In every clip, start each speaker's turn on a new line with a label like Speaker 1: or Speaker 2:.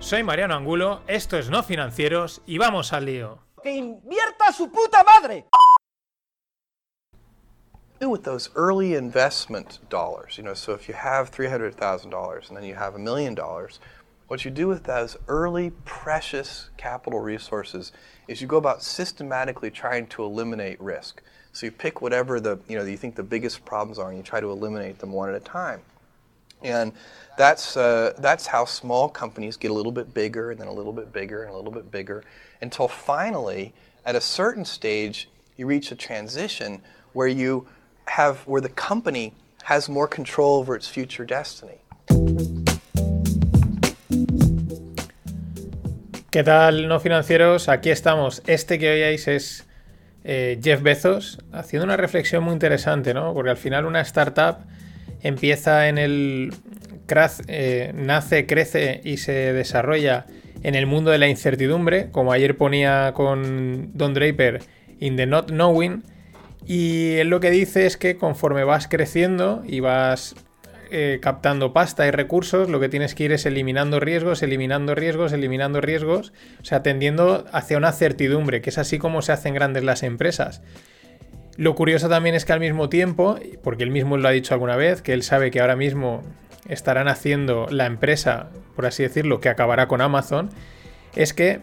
Speaker 1: Soy Mariano Angulo, esto es No Financieros y vamos al lío.
Speaker 2: ¡Que invierta su puta madre!
Speaker 3: with those early investment dollars. You know, so if you have $300,000 and then you have a million dollars, what you do with those early precious capital resources is you go about systematically trying to eliminate risk. So you pick whatever the, you know, you think the biggest problems are and you try to eliminate them one at a time. And that's, uh, that's how small companies get a little bit bigger and then a little bit bigger and a little bit bigger until finally, at a certain stage, you reach a transition where you have where the company has more control over its future destiny.
Speaker 1: ¿Qué tal, no financieros? Aquí estamos. Este que oíais es eh, Jeff Bezos haciendo una reflexión muy interesante, ¿no? Porque al final una startup empieza en el. Eh, nace, crece y se desarrolla en el mundo de la incertidumbre, como ayer ponía con Don Draper, in the not knowing y él lo que dice es que conforme vas creciendo y vas eh, captando pasta y recursos, lo que tienes que ir es eliminando riesgos, eliminando riesgos, eliminando riesgos, o sea, tendiendo hacia una certidumbre, que es así como se hacen grandes las empresas. Lo curioso también es que al mismo tiempo, porque él mismo lo ha dicho alguna vez, que él sabe que ahora mismo estarán haciendo la empresa, por así decirlo, que acabará con Amazon, es que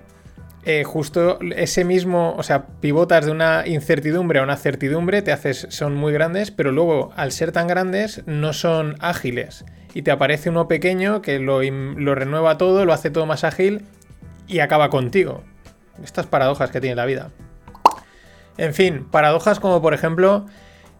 Speaker 1: eh, justo ese mismo, o sea, pivotas de una incertidumbre a una certidumbre, te haces, son muy grandes, pero luego al ser tan grandes no son ágiles. Y te aparece uno pequeño que lo, lo renueva todo, lo hace todo más ágil y acaba contigo. Estas paradojas que tiene la vida. En fin, paradojas como por ejemplo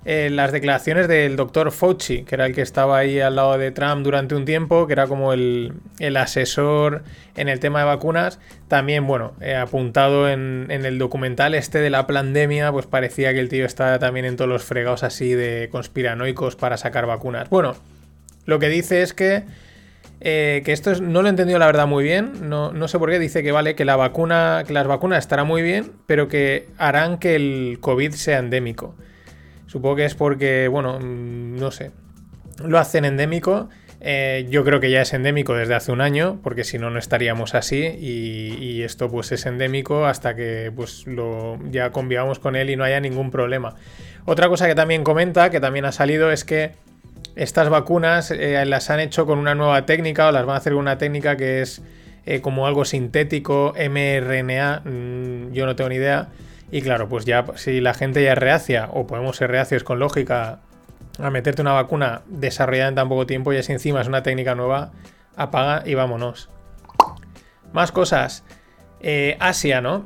Speaker 1: eh, las declaraciones del doctor Fauci, que era el que estaba ahí al lado de Trump durante un tiempo, que era como el, asesor en el tema de vacunas, también, bueno, eh, apuntado en, el documental este de la pandemia, pues parecía que el tío estaba también en todos los fregados así de conspiranoicos para sacar vacunas. Bueno, lo que dice es que... Eh, que esto no lo he entendido la verdad muy bien, no, no, sé por qué dice que vale, que la vacuna, que las vacunas estarán muy bien, pero que harán que el COVID sea endémico. Supongo que es porque, bueno, mm, no sé, lo hacen endémico. Eh, yo creo que ya es endémico desde hace un año, porque si no, no estaríamos así. Y, esto pues es endémico hasta que pues lo, ya convivamos con él y no haya ningún problema. Otra cosa que también comenta, que también ha salido, es que estas vacunas eh, las han hecho con una nueva técnica o las van a hacer con una técnica que es eh, como algo sintético, mRNA, mm, yo no tengo ni idea y claro, pues ya si la gente ya es reacia, o podemos ser reacios con lógica a meterte una vacuna desarrollada en tan poco tiempo, y así encima es una técnica nueva, apaga y vámonos. Más cosas. Eh, Asia, ¿no?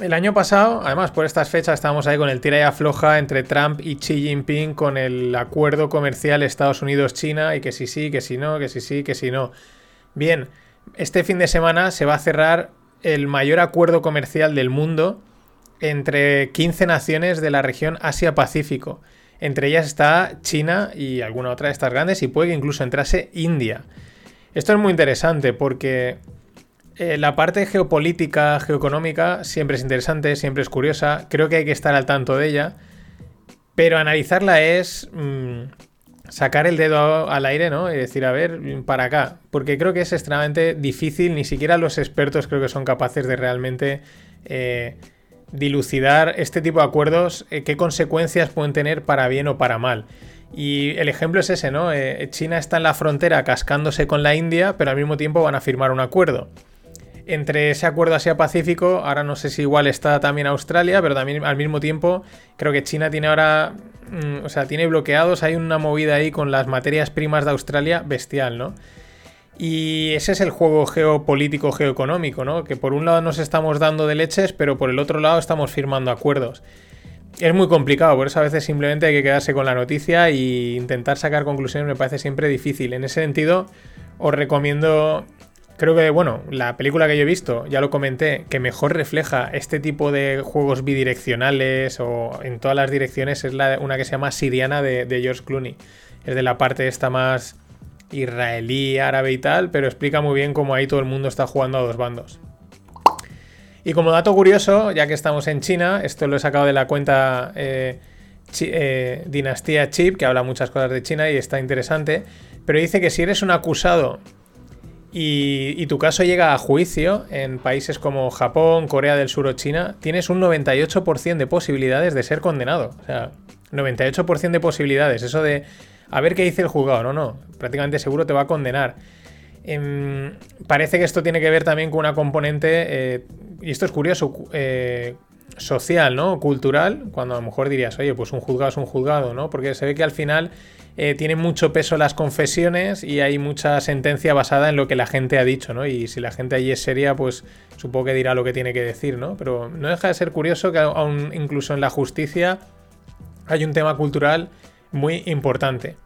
Speaker 1: El año pasado, además por estas fechas, estábamos ahí con el tira y afloja entre Trump y Xi Jinping con el acuerdo comercial Estados Unidos-China y que si sí, que si no, que si sí, que si no. Bien, este fin de semana se va a cerrar el mayor acuerdo comercial del mundo entre 15 naciones de la región Asia-Pacífico. Entre ellas está China y alguna otra de estas grandes y puede que incluso entrase India. Esto es muy interesante porque eh, la parte geopolítica, geoeconómica, siempre es interesante, siempre es curiosa, creo que hay que estar al tanto de ella, pero analizarla es mm, sacar el dedo al aire, ¿no? Y decir, a ver, para acá, porque creo que es extremadamente difícil, ni siquiera los expertos creo que son capaces de realmente... Eh, dilucidar este tipo de acuerdos, eh, qué consecuencias pueden tener para bien o para mal. Y el ejemplo es ese, ¿no? China está en la frontera cascándose con la India, pero al mismo tiempo van a firmar un acuerdo. Entre ese acuerdo Asia-Pacífico, ahora no sé si igual está también Australia, pero también al mismo tiempo creo que China tiene ahora, mm, o sea, tiene bloqueados, hay una movida ahí con las materias primas de Australia bestial, ¿no? Y ese es el juego geopolítico, geoeconómico, ¿no? Que por un lado nos estamos dando de leches, pero por el otro lado estamos firmando acuerdos. Es muy complicado, por eso a veces simplemente hay que quedarse con la noticia e intentar sacar conclusiones me parece siempre difícil. En ese sentido, os recomiendo creo que, bueno, la película que yo he visto, ya lo comenté, que mejor refleja este tipo de juegos bidireccionales o en todas las direcciones es una que se llama Siriana de, de George Clooney. Es de la parte esta más israelí, árabe y tal, pero explica muy bien cómo ahí todo el mundo está jugando a dos bandos. Y como dato curioso, ya que estamos en China, esto lo he sacado de la cuenta eh, eh, Dinastía Chip, que habla muchas cosas de China y está interesante, pero dice que si eres un acusado y, tu caso llega a juicio en países como Japón, Corea del Sur o China, tienes un 98% de posibilidades de ser condenado. O sea, 98% de posibilidades. Eso de a ver qué dice el juzgado. No, no. Prácticamente seguro te va a condenar. Em, parece que esto tiene que ver también con una componente, eh, y esto es curioso, eh, social, ¿no? Cultural, cuando a lo mejor dirías, oye, pues un juzgado es un juzgado, ¿no? Porque se ve que al final eh, tiene mucho peso las confesiones y hay mucha sentencia basada en lo que la gente ha dicho, ¿no? Y si la gente allí es seria, pues supongo que dirá lo que tiene que decir, ¿no? Pero no deja de ser curioso que aún incluso en la justicia hay un tema cultural muy importante.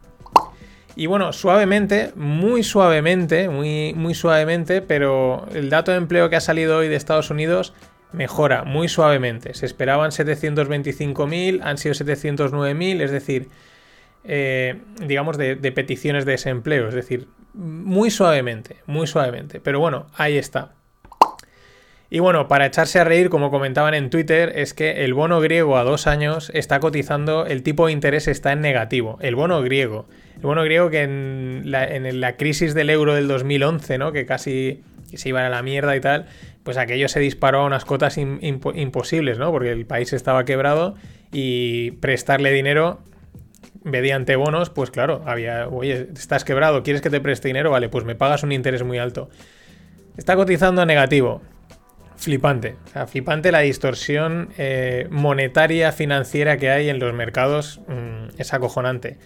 Speaker 1: Y bueno, suavemente, muy suavemente, muy, muy suavemente, pero el dato de empleo que ha salido hoy de Estados Unidos mejora muy suavemente. Se esperaban 725.000, han sido 709.000, es decir, eh, digamos, de, peticiones de desempleo. Es decir, muy suavemente, muy suavemente. Pero bueno, ahí está. Y bueno, para echarse a reír, como comentaban en Twitter, es que el bono griego a dos años está cotizando, el tipo de interés está en negativo. El bono griego. El bono griego que en la, crisis del euro del 2011, ¿no? Que casi se iba a la mierda y tal, pues aquello se disparó a unas cotas imposibles, ¿no? Porque el país estaba quebrado y prestarle dinero mediante bonos, pues claro, había, oye, estás quebrado, ¿quieres que te preste dinero? Vale, pues me pagas un interés muy alto. Está cotizando a negativo. Flipante. O sea, flipante la distorsión eh, monetaria, financiera que hay en los mercados. Mm, es acojonante.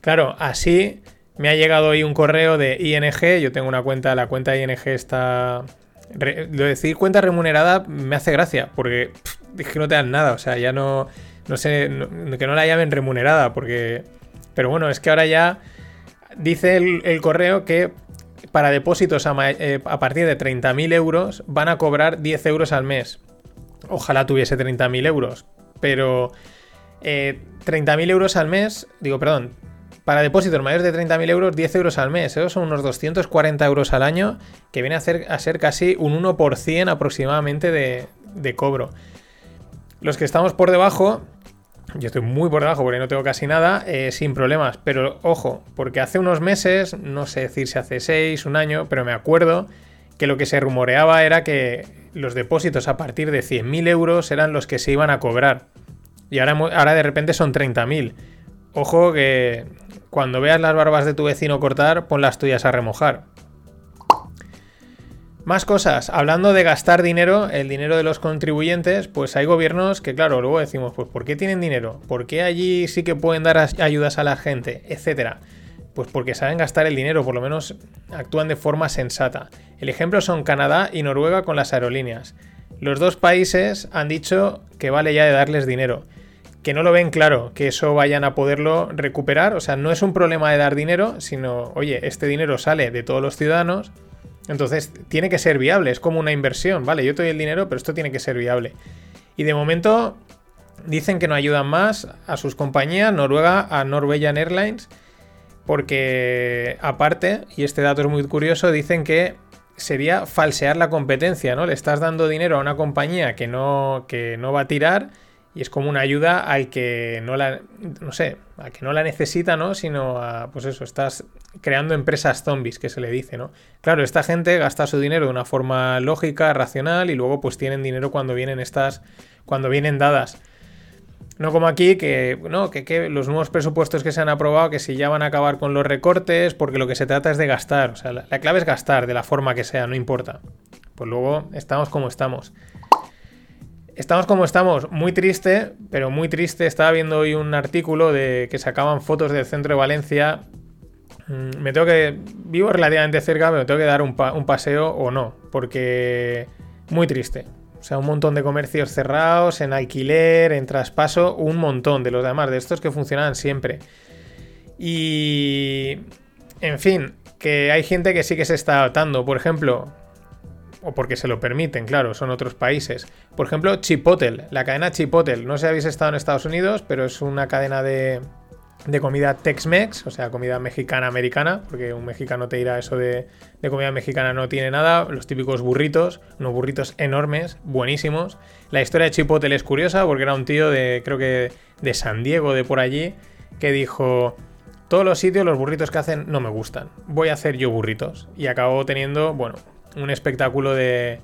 Speaker 1: Claro, así me ha llegado hoy un correo de ING. Yo tengo una cuenta, la cuenta de ING está. Lo decir cuenta remunerada me hace gracia, porque es que no te dan nada. O sea, ya no. No sé, que no la llamen remunerada, porque. Pero bueno, es que ahora ya dice el correo que para depósitos eh, a, partir de 30.000 euros van a cobrar 10 euros al mes. Ojalá tuviese 30.000 euros, pero 30.000 eh, euros al mes, digo, perdón, para depósitos mayores de 30.000 euros, 10 euros al mes. Esos son unos 240 euros al año, que viene a, a ser casi un 1% aproximadamente de, de cobro. Los que estamos por debajo, yo estoy muy por debajo porque no tengo casi nada, eh, sin problemas. Pero ojo, porque hace unos meses, no sé decir si hace seis, un año, pero me acuerdo que lo que se rumoreaba era que los depósitos a partir de 100.000 euros eran los que se iban a cobrar. Y ahora, ahora de repente son 30.000. Ojo que cuando veas las barbas de tu vecino cortar, pon las tuyas a remojar. Más cosas, hablando de gastar dinero, el dinero de los contribuyentes, pues hay gobiernos que, claro, luego decimos, pues ¿por qué tienen dinero? ¿Por qué allí sí que pueden dar ayudas a la gente? Etcétera. Pues porque saben gastar el dinero, por lo menos actúan de forma sensata. El ejemplo son Canadá y Noruega con las aerolíneas. Los dos países han dicho que vale ya de darles dinero. Que no lo ven claro, que eso vayan a poderlo recuperar. O sea, no es un problema de dar dinero, sino, oye, este dinero sale de todos los ciudadanos entonces, tiene que ser viable, es como una inversión, ¿vale? Yo te doy el dinero, pero esto tiene que ser viable. Y de momento dicen que no ayudan más a sus compañías, Noruega, a Norwegian Airlines, porque aparte, y este dato es muy curioso, dicen que sería falsear la competencia, ¿no? Le estás dando dinero a una compañía que no, que no va a tirar y es como una ayuda al que no la, no sé, que no la necesita, ¿no? Sino a, pues eso, estás creando empresas zombies, que se le dice, ¿no? Claro, esta gente gasta su dinero de una forma lógica, racional, y luego pues tienen dinero cuando vienen estas, cuando vienen dadas. No como aquí, que, no, que, los nuevos presupuestos que se han aprobado, que si ya van a acabar con los recortes, porque lo que se trata es de gastar. O sea, la clave es gastar, de la forma que sea, no importa. Pues luego estamos como estamos. Estamos como estamos, muy triste, pero muy triste. Estaba viendo hoy un artículo de que sacaban fotos del centro de Valencia. Mm, me tengo que. Vivo relativamente cerca, pero me tengo que dar un, paseo o no, porque. Muy triste. O sea, un montón de comercios cerrados, en alquiler, en traspaso, un montón de los demás, de estos que funcionaban siempre. Y. En fin, que hay gente que sí que se está adaptando. Por ejemplo, o porque se lo permiten, claro, son otros países. Por ejemplo, Chipotle, la cadena Chipotle. No sé si habéis estado en Estados Unidos, pero es una cadena de, de comida Tex-Mex, o sea, comida mexicana-americana, porque un mexicano te dirá eso de, de, comida mexicana no tiene nada, los típicos burritos, unos burritos enormes, buenísimos. La historia de Chipotle es curiosa porque era un tío de, creo que de San Diego, de por allí, que dijo, todos los sitios, los burritos que hacen no me gustan, voy a hacer yo burritos. Y acabó teniendo, bueno, un espectáculo de,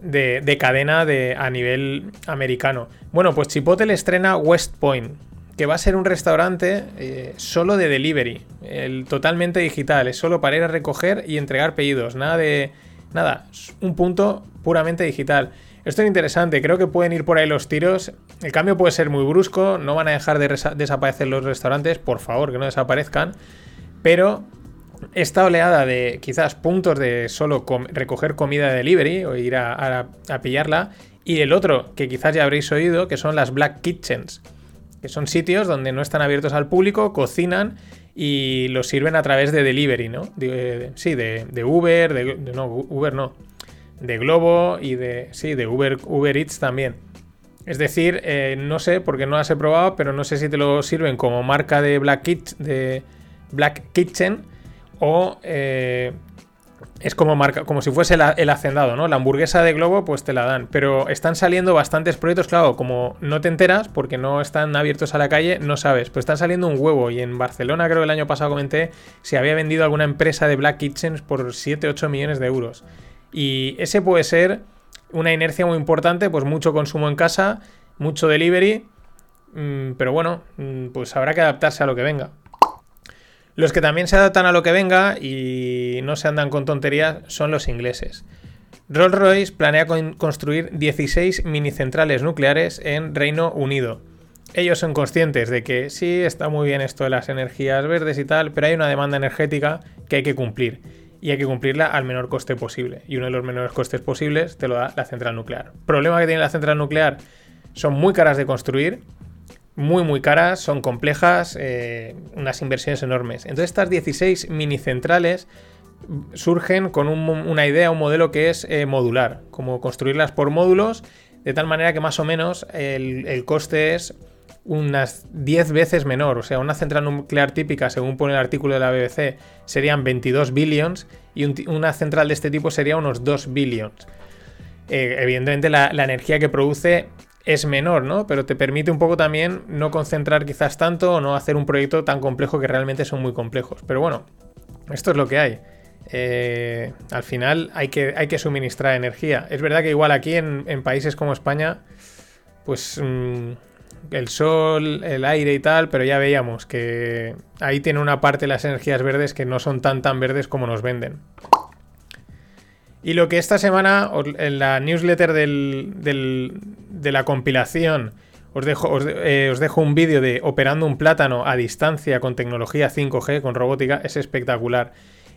Speaker 1: de, de cadena de, a nivel americano. Bueno, pues Chipotle estrena West Point que va a ser un restaurante eh, solo de delivery, el, totalmente digital, es solo para ir a recoger y entregar pedidos, nada de... Nada, un punto puramente digital. Esto es interesante, creo que pueden ir por ahí los tiros. El cambio puede ser muy brusco, no van a dejar de desaparecer los restaurantes, por favor, que no desaparezcan. Pero esta oleada de quizás puntos de solo recoger comida de delivery o ir a, a, pillarla. Y el otro, que quizás ya habréis oído, que son las Black Kitchens que son sitios donde no están abiertos al público, cocinan y los sirven a través de delivery, ¿no? Sí, de, de Uber, de, no, Uber no, de Globo y de, sí, de Uber, Uber Eats también. Es decir, eh, no sé, porque no las he probado, pero no sé si te lo sirven como marca de Black Kitchen o eh, es como marca, como si fuese el hacendado, ¿no? La hamburguesa de Globo, pues te la dan. Pero están saliendo bastantes proyectos, claro, como no te enteras, porque no están abiertos a la calle, no sabes. Pero están saliendo un huevo. Y en Barcelona, creo que el año pasado comenté, se había vendido alguna empresa de Black Kitchens por 7-8 millones de euros. Y ese puede ser una inercia muy importante, pues mucho consumo en casa, mucho delivery. Mmm, pero bueno, pues habrá que adaptarse a lo que venga. Los que también se adaptan a lo que venga y no se andan con tonterías son los ingleses. Rolls-Royce planea con construir 16 minicentrales nucleares en Reino Unido. Ellos son conscientes de que sí, está muy bien esto de las energías verdes y tal, pero hay una demanda energética que hay que cumplir. Y hay que cumplirla al menor coste posible. Y uno de los menores costes posibles te lo da la central nuclear. Problema que tiene la central nuclear, son muy caras de construir muy muy caras, son complejas, eh, unas inversiones enormes. Entonces estas 16 mini centrales surgen con un, una idea, un modelo que es eh, modular, como construirlas por módulos, de tal manera que más o menos el, el, coste es unas 10 veces menor. O sea, una central nuclear típica, según pone el artículo de la BBC, serían 22 billions y un, una central de este tipo sería unos 2 billions. Eh, evidentemente la, la energía que produce es menor, ¿no? Pero te permite un poco también no concentrar quizás tanto o no hacer un proyecto tan complejo que realmente son muy complejos. Pero bueno, esto es lo que hay. Eh, al final hay que, hay que, suministrar energía. Es verdad que igual aquí en, países como España, pues mmm, el sol, el aire y tal, pero ya veíamos que ahí tiene una parte las energías verdes que no son tan tan verdes como nos venden. Y lo que esta semana, en la newsletter del, del, de la compilación, os dejo, eh, os dejo un vídeo de operando un plátano a distancia con tecnología 5G, con robótica, es espectacular.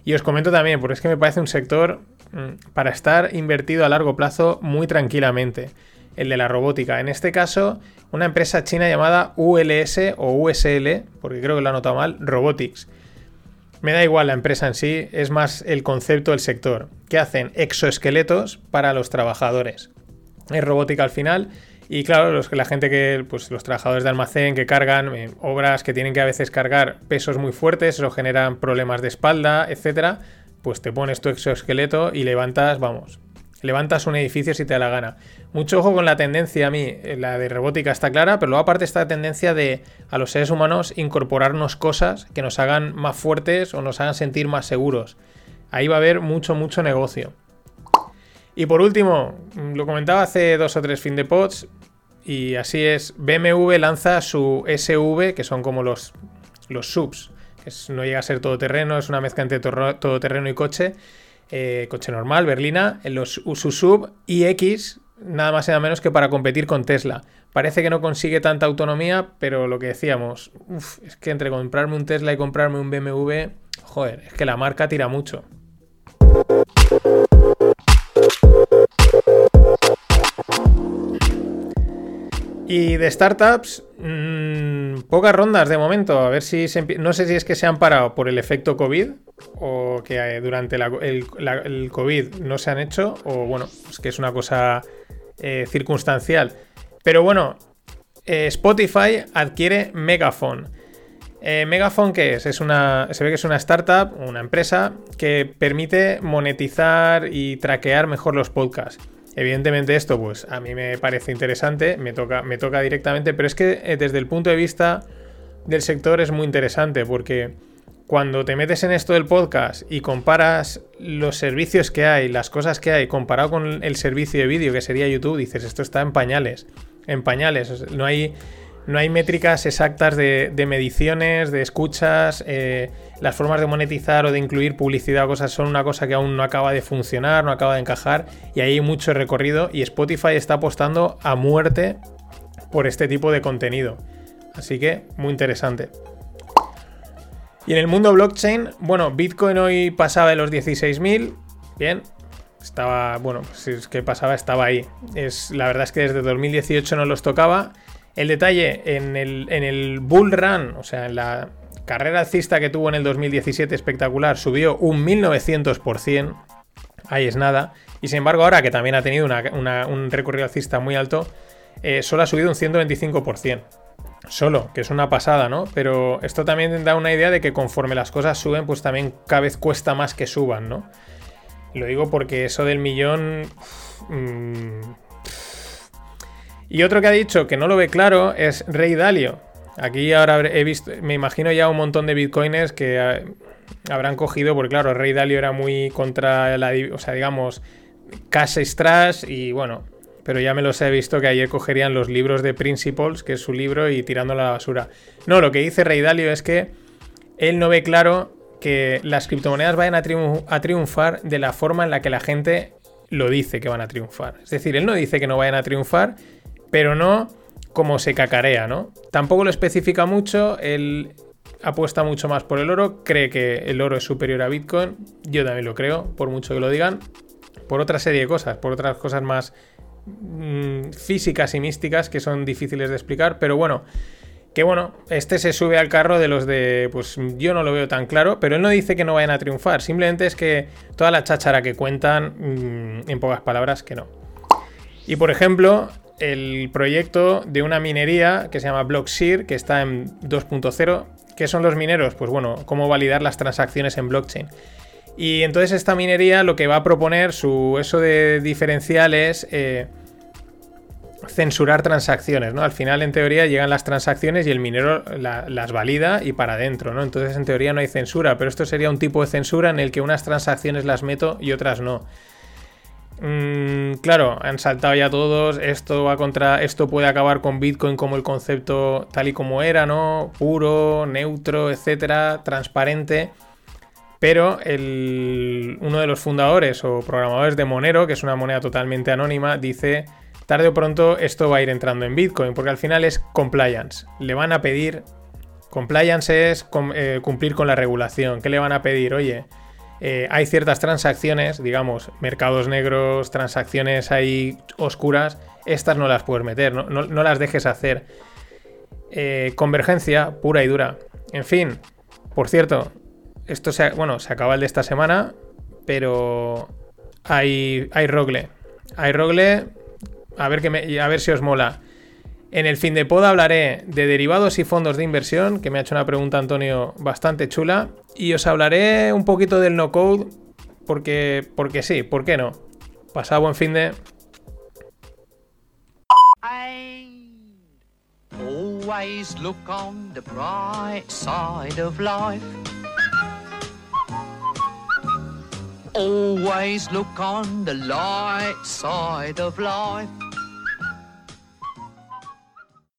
Speaker 1: Y os comento también, porque es que me parece un sector mmm, para estar invertido a largo plazo muy tranquilamente, el de la robótica. En este caso, una empresa china llamada ULS o USL, porque creo que lo he anotado mal, Robotics me da igual la empresa en sí, es más el concepto del sector. que hacen? Exoesqueletos para los trabajadores. Es robótica al final. Y claro, los, la gente que, pues los trabajadores de almacén que cargan eh, obras que tienen que a veces cargar pesos muy fuertes, eso generan problemas de espalda, etcétera. Pues te pones tu exoesqueleto y levantas, vamos, levantas un edificio si te da la gana. Mucho ojo con la tendencia a mí, la de robótica está clara, pero luego aparte esta tendencia de a los seres humanos incorporarnos cosas que nos hagan más fuertes o nos hagan sentir más seguros. Ahí va a haber mucho, mucho negocio. Y por último, lo comentaba hace dos o tres fin de pods, y así es, BMW lanza su SV, que son como los, los subs, que es, no llega a ser todoterreno, es una mezcla entre todoterreno y coche, eh, coche normal, berlina, los su sub iX, nada más y nada menos que para competir con Tesla. Parece que no consigue tanta autonomía, pero lo que decíamos, uf, es que entre comprarme un Tesla y comprarme un BMW, joder, es que la marca tira mucho. Y de startups, mmm, pocas rondas de momento. A ver si se No sé si es que se han parado por el efecto COVID o que eh, durante el, COVID no se han hecho o bueno, es que es una cosa eh, circunstancial. Pero bueno, eh, Spotify adquiere Megaphone. Megaphone, ¿qué es? es una, se ve que es una startup, una empresa que permite monetizar y traquear mejor los podcasts. Evidentemente esto, pues a mí me parece interesante, me toca, me toca directamente, pero es que eh, desde el punto de vista del sector es muy interesante porque cuando te metes en esto del podcast y comparas los servicios que hay, las cosas que hay, comparado con el servicio de vídeo que sería YouTube, dices, esto está en pañales, en pañales, no hay no hay métricas exactas de, mediciones, de escuchas, eh, las formas de monetizar o de incluir publicidad o cosas son una cosa que aún no acaba de funcionar, no acaba de encajar y ahí hay mucho recorrido y Spotify está apostando a muerte por este tipo de contenido. Así que muy interesante. Y en el mundo blockchain, bueno, Bitcoin hoy pasaba de los 16.000, bien, estaba, bueno, si es que pasaba, estaba ahí. Es, la verdad es que desde 2018 no los tocaba el detalle, en el, en el Bull Run, o sea, en la carrera alcista que tuvo en el 2017 espectacular, subió un 1900%. Ahí es nada. Y sin embargo, ahora que también ha tenido un recorrido alcista muy alto, eh, solo ha subido un 125%. Solo, que es una pasada, ¿no? Pero esto también da una idea de que conforme las cosas suben, pues también cada vez cuesta más que suban, ¿no? Lo digo porque eso del millón... Mm, y otro que ha dicho que no lo ve claro es Rey Dalio. Aquí ahora he visto, me imagino ya un montón de bitcoiners que eh, habrán cogido, porque claro, Rey Dalio era muy contra la, o sea, digamos, cash strash y bueno, pero ya me los he visto que ayer cogerían los libros de Principles, que es su libro, y tirándolo a la basura. No, lo que dice Rey Dalio es que él no ve claro que las criptomonedas vayan a, a triunfar de la forma en la que la gente lo dice que van a triunfar. Es decir, él no dice que no vayan a triunfar, pero no como se cacarea, ¿no? Tampoco lo especifica mucho, él apuesta mucho más por el oro, cree que el oro es superior a Bitcoin, yo también lo creo, por mucho que lo digan, por otra serie de cosas, por otras cosas más mm, físicas y místicas que son difíciles de explicar, pero bueno, que bueno, este se sube al carro de los de, pues yo no lo veo tan claro, pero él no dice que no vayan a triunfar, simplemente es que toda la cháchara que cuentan, mm, en pocas palabras, que no. Y por ejemplo, el proyecto de una minería que se llama Blockseer, que está en 2.0. ¿Qué son los mineros? Pues bueno, cómo validar las transacciones en blockchain. Y entonces esta minería lo que va a proponer, su eso de diferencial es eh, censurar transacciones, ¿no? Al final, en teoría, llegan las transacciones y el minero las valida y para adentro, ¿no? Entonces, en teoría no hay censura, pero esto sería un tipo de censura en el que unas transacciones las meto y otras no. Mm, claro, han saltado ya todos. Esto va contra. Esto puede acabar con Bitcoin como el concepto tal y como era, ¿no? Puro, neutro, etcétera, transparente. Pero uno de los fundadores o programadores de Monero, que es una moneda totalmente anónima, dice. Tarde o pronto esto va a ir entrando en Bitcoin, porque al final es compliance. Le van a pedir. Compliance es eh, cumplir con la regulación. ¿Qué le van a pedir? Oye, eh, hay ciertas transacciones, digamos, mercados negros, transacciones ahí oscuras, estas no las puedes meter, no, las dejes hacer. Eh, convergencia pura y dura. En fin, por cierto, esto se, bueno, se acaba el de esta semana, pero hay, hay Rogle. Hay Rogle, a ver, que a ver si os mola. En el fin de poda hablaré de derivados y fondos de inversión, que me ha hecho una pregunta Antonio bastante chula, y os hablaré un poquito del no code, porque, porque sí, ¿por qué no? Pasado buen fin de... Always look on the bright side of life. Always look on the light side of life.